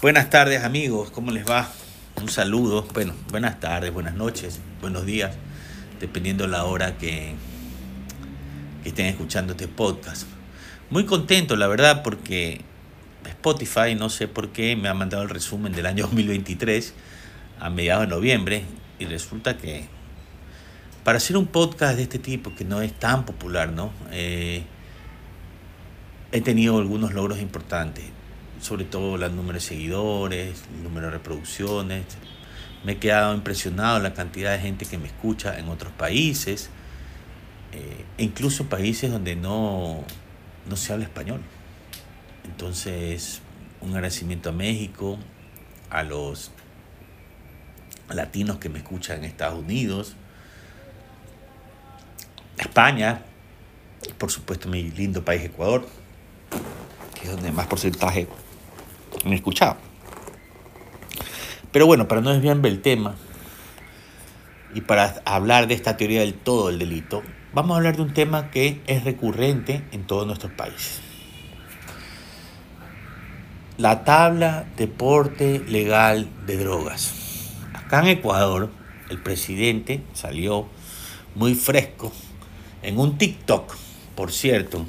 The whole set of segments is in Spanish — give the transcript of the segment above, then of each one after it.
Buenas tardes amigos, ¿cómo les va? Un saludo, bueno, buenas tardes, buenas noches, buenos días, dependiendo la hora que, que estén escuchando este podcast. Muy contento, la verdad, porque Spotify, no sé por qué, me ha mandado el resumen del año 2023 a mediados de noviembre y resulta que para hacer un podcast de este tipo que no es tan popular, ¿no? Eh, he tenido algunos logros importantes, sobre todo el número de seguidores, el número de reproducciones. Me he quedado impresionado la cantidad de gente que me escucha en otros países, eh, incluso países donde no, no se habla español. Entonces, un agradecimiento a México, a los latinos que me escuchan en Estados Unidos, España, por supuesto mi lindo país Ecuador, que es donde más porcentaje me he escuchado. Pero bueno, para no desviarme el tema y para hablar de esta teoría del todo del delito, vamos a hablar de un tema que es recurrente en todos nuestros países. La tabla de porte legal de drogas. Acá en Ecuador, el presidente salió muy fresco en un TikTok, por cierto,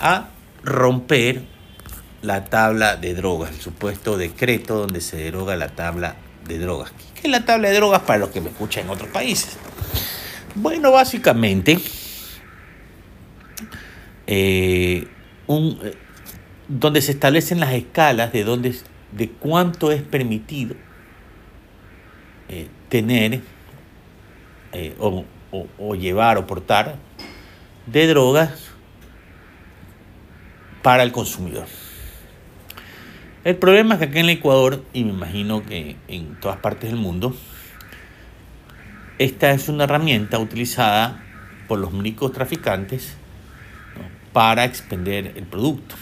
a romper la tabla de drogas, el supuesto decreto donde se deroga la tabla de drogas. ¿Qué es la tabla de drogas para los que me escuchan en otros países? Bueno, básicamente, eh, un, eh, donde se establecen las escalas de, donde, de cuánto es permitido eh, tener o, o llevar o portar de drogas para el consumidor. El problema es que aquí en el Ecuador, y me imagino que en todas partes del mundo, esta es una herramienta utilizada por los únicos traficantes para expender el producto.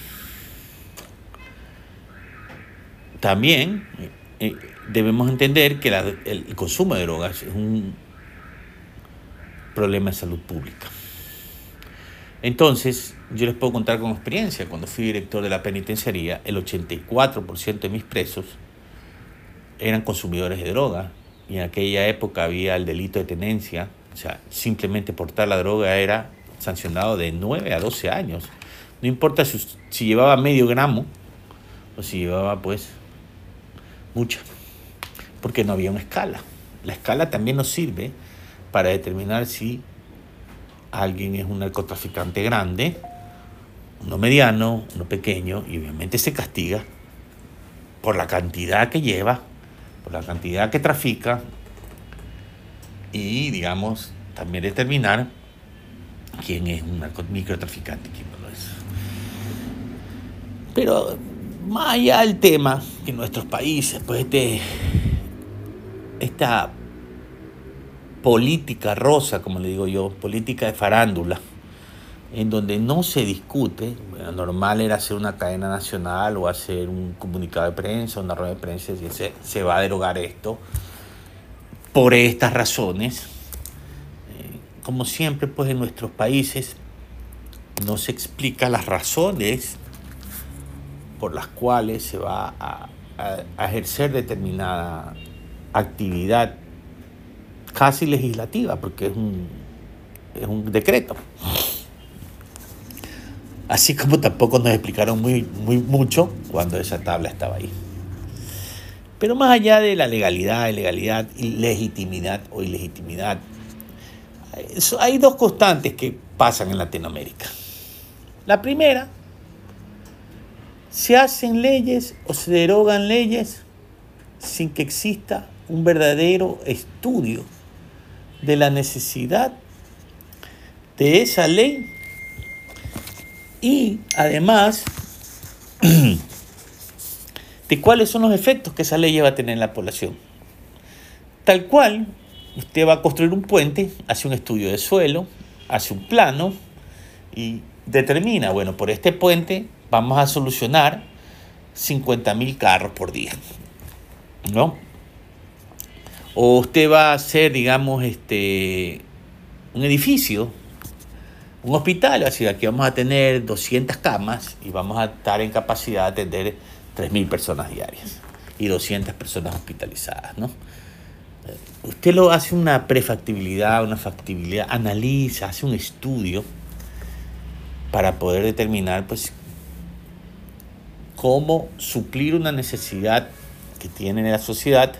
También eh, eh, debemos entender que el consumo de drogas es un problema de salud pública. Entonces, yo les puedo contar con experiencia. Cuando fui director de la penitenciaría, el 84% de mis presos eran consumidores de droga. Y en aquella época había el delito de tenencia. O sea, simplemente portar la droga era sancionado de 9 a 12 años. No importa si, si llevaba medio gramo o si llevaba pues mucha. Porque no había una escala. La escala también nos sirve para determinar si alguien es un narcotraficante grande, uno mediano, uno pequeño, y obviamente se castiga por la cantidad que lleva, por la cantidad que trafica, y digamos, también determinar quién es un microtraficante y quién no lo es. Pero más allá del tema, que en nuestros países, pues este, esta política rosa, como le digo yo, política de farándula, en donde no se discute, bueno, normal era hacer una cadena nacional o hacer un comunicado de prensa, una rueda de prensa, y se, se va a derogar esto por estas razones. Eh, como siempre, pues en nuestros países no se explica las razones por las cuales se va a, a ejercer determinada actividad casi legislativa, porque es un, es un decreto. Así como tampoco nos explicaron muy, muy mucho cuando esa tabla estaba ahí. Pero más allá de la legalidad, ilegalidad, legitimidad o ilegitimidad, hay dos constantes que pasan en Latinoamérica. La primera, se hacen leyes o se derogan leyes sin que exista un verdadero estudio de la necesidad de esa ley y además de cuáles son los efectos que esa ley va a tener en la población. Tal cual, usted va a construir un puente, hace un estudio de suelo, hace un plano y determina, bueno, por este puente vamos a solucionar 50 mil carros por día. ¿No? O usted va a hacer, digamos, este, un edificio un hospital, así aquí vamos a tener 200 camas y vamos a estar en capacidad de atender 3.000 personas diarias y 200 personas hospitalizadas, ¿no? Usted lo hace una prefactibilidad, una factibilidad, analiza, hace un estudio para poder determinar pues cómo suplir una necesidad que tiene la sociedad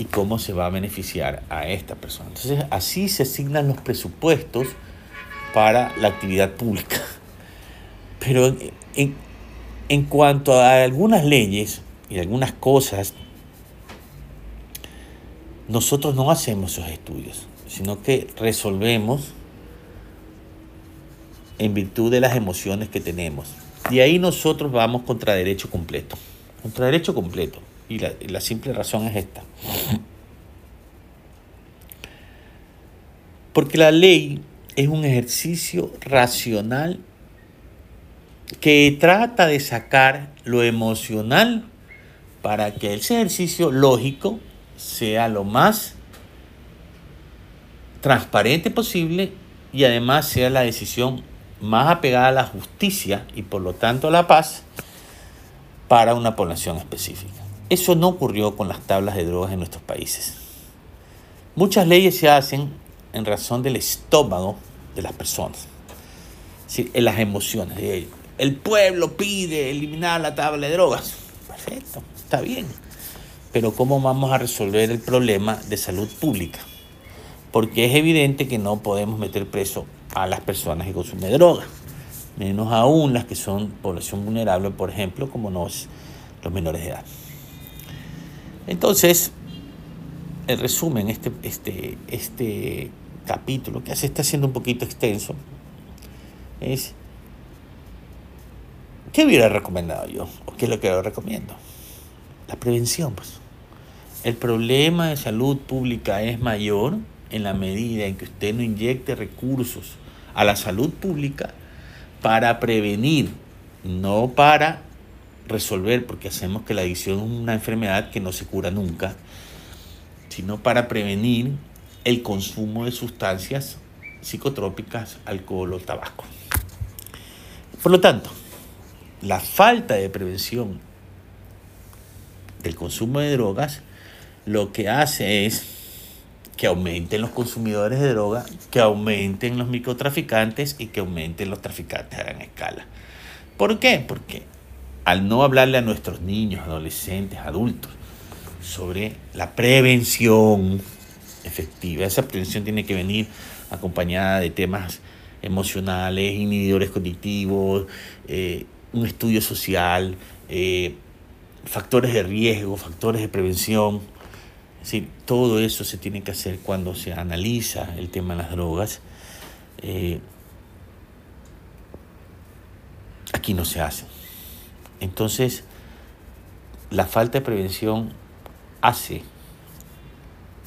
y cómo se va a beneficiar a esta persona. Entonces, así se asignan los presupuestos para la actividad pública. Pero en, en cuanto a algunas leyes y algunas cosas, nosotros no hacemos esos estudios, sino que resolvemos en virtud de las emociones que tenemos. Y ahí nosotros vamos contra derecho completo. Contra derecho completo. Y la, simple razón es esta. Porque la ley es un ejercicio racional que trata de sacar lo emocional para que ese ejercicio lógico sea lo más transparente posible y además sea la decisión más apegada a la justicia y por lo tanto a la paz para una población específica. Eso no ocurrió con las tablas de drogas en nuestros países. Muchas leyes se hacen en razón del estómago de las personas, en las emociones. El pueblo pide eliminar la tabla de drogas. Perfecto, está bien. Pero ¿cómo vamos a resolver el problema de salud pública? Porque es evidente que no podemos meter preso a las personas que consumen droga, menos aún las que son población vulnerable, por ejemplo, como los menores de edad. Entonces, el resumen, este, este, este capítulo, que se está siendo un poquito extenso, es ¿qué hubiera recomendado yo? ¿O qué es lo que yo recomiendo? La prevención, pues. El problema de salud pública es mayor en la medida en que usted no inyecte recursos a la salud pública para prevenir, no para resolver, porque hacemos que la adicción es una enfermedad que no se cura nunca, sino para prevenir el consumo de sustancias psicotrópicas, alcohol o tabaco. Por lo tanto, la falta de prevención del consumo de drogas lo que hace es que aumenten los consumidores de droga, que aumenten los microtraficantes y que aumenten los traficantes a gran escala. ¿Por qué? Porque al no hablarle a nuestros niños, adolescentes, adultos sobre la prevención efectiva, esa prevención tiene que venir acompañada de temas emocionales, inhibidores cognitivos, eh, un estudio social, eh, factores de riesgo, factores de prevención, es decir, todo eso se tiene que hacer cuando se analiza el tema de las drogas. Eh, aquí no se hace. Entonces, la falta de prevención hace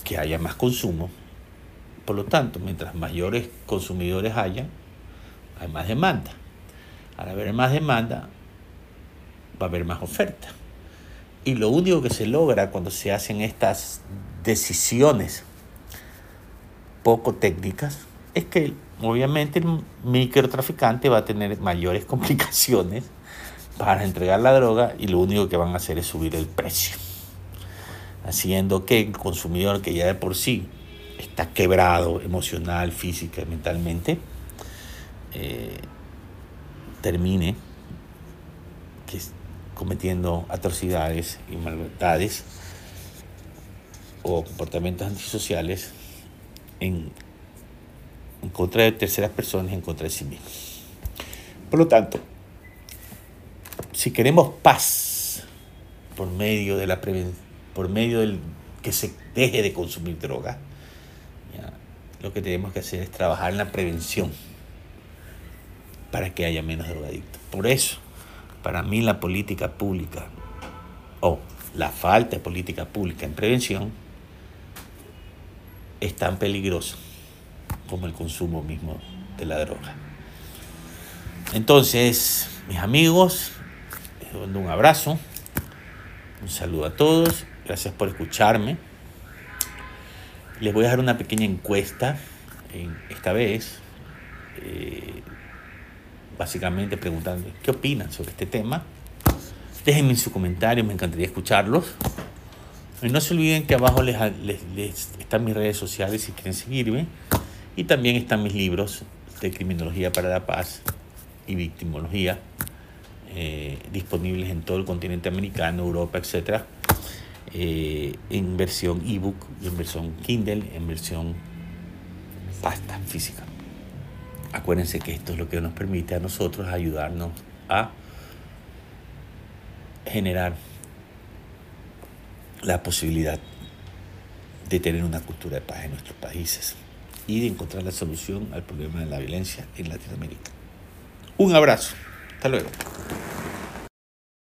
que haya más consumo. Por lo tanto, mientras mayores consumidores haya, hay más demanda. Al haber más demanda, va a haber más oferta. Y lo único que se logra cuando se hacen estas decisiones poco técnicas es que obviamente el microtraficante va a tener mayores complicaciones para entregar la droga y lo único que van a hacer es subir el precio. Haciendo que el consumidor que ya de por sí está quebrado emocional, física y mentalmente, eh, termine que cometiendo atrocidades y maldades o comportamientos antisociales en, en contra de terceras personas en contra de sí mismos. Por lo tanto, si queremos paz por medio de la por medio del que se deje de consumir droga, lo que tenemos que hacer es trabajar en la prevención para que haya menos drogadictos. Por eso, para mí la política pública o la falta de política pública en prevención es tan peligroso como el consumo mismo de la droga. Entonces, mis amigos, les doy un abrazo, un saludo a todos, gracias por escucharme. Les voy a dar una pequeña encuesta, esta vez, eh, básicamente preguntando qué opinan sobre este tema. Déjenme sus comentarios, me encantaría escucharlos. Y no se olviden que abajo les, están mis redes sociales si quieren seguirme. Y también están mis libros de Criminología para la Paz y Victimología, eh, disponibles en todo el continente americano, Europa, etc. Eh, en versión ebook en versión Kindle, en versión pasta física. Acuérdense que esto es lo que nos permite a nosotros ayudarnos a generar la posibilidad de tener una cultura de paz en nuestros países y de encontrar la solución al problema de la violencia en Latinoamérica. Un abrazo. Hasta luego.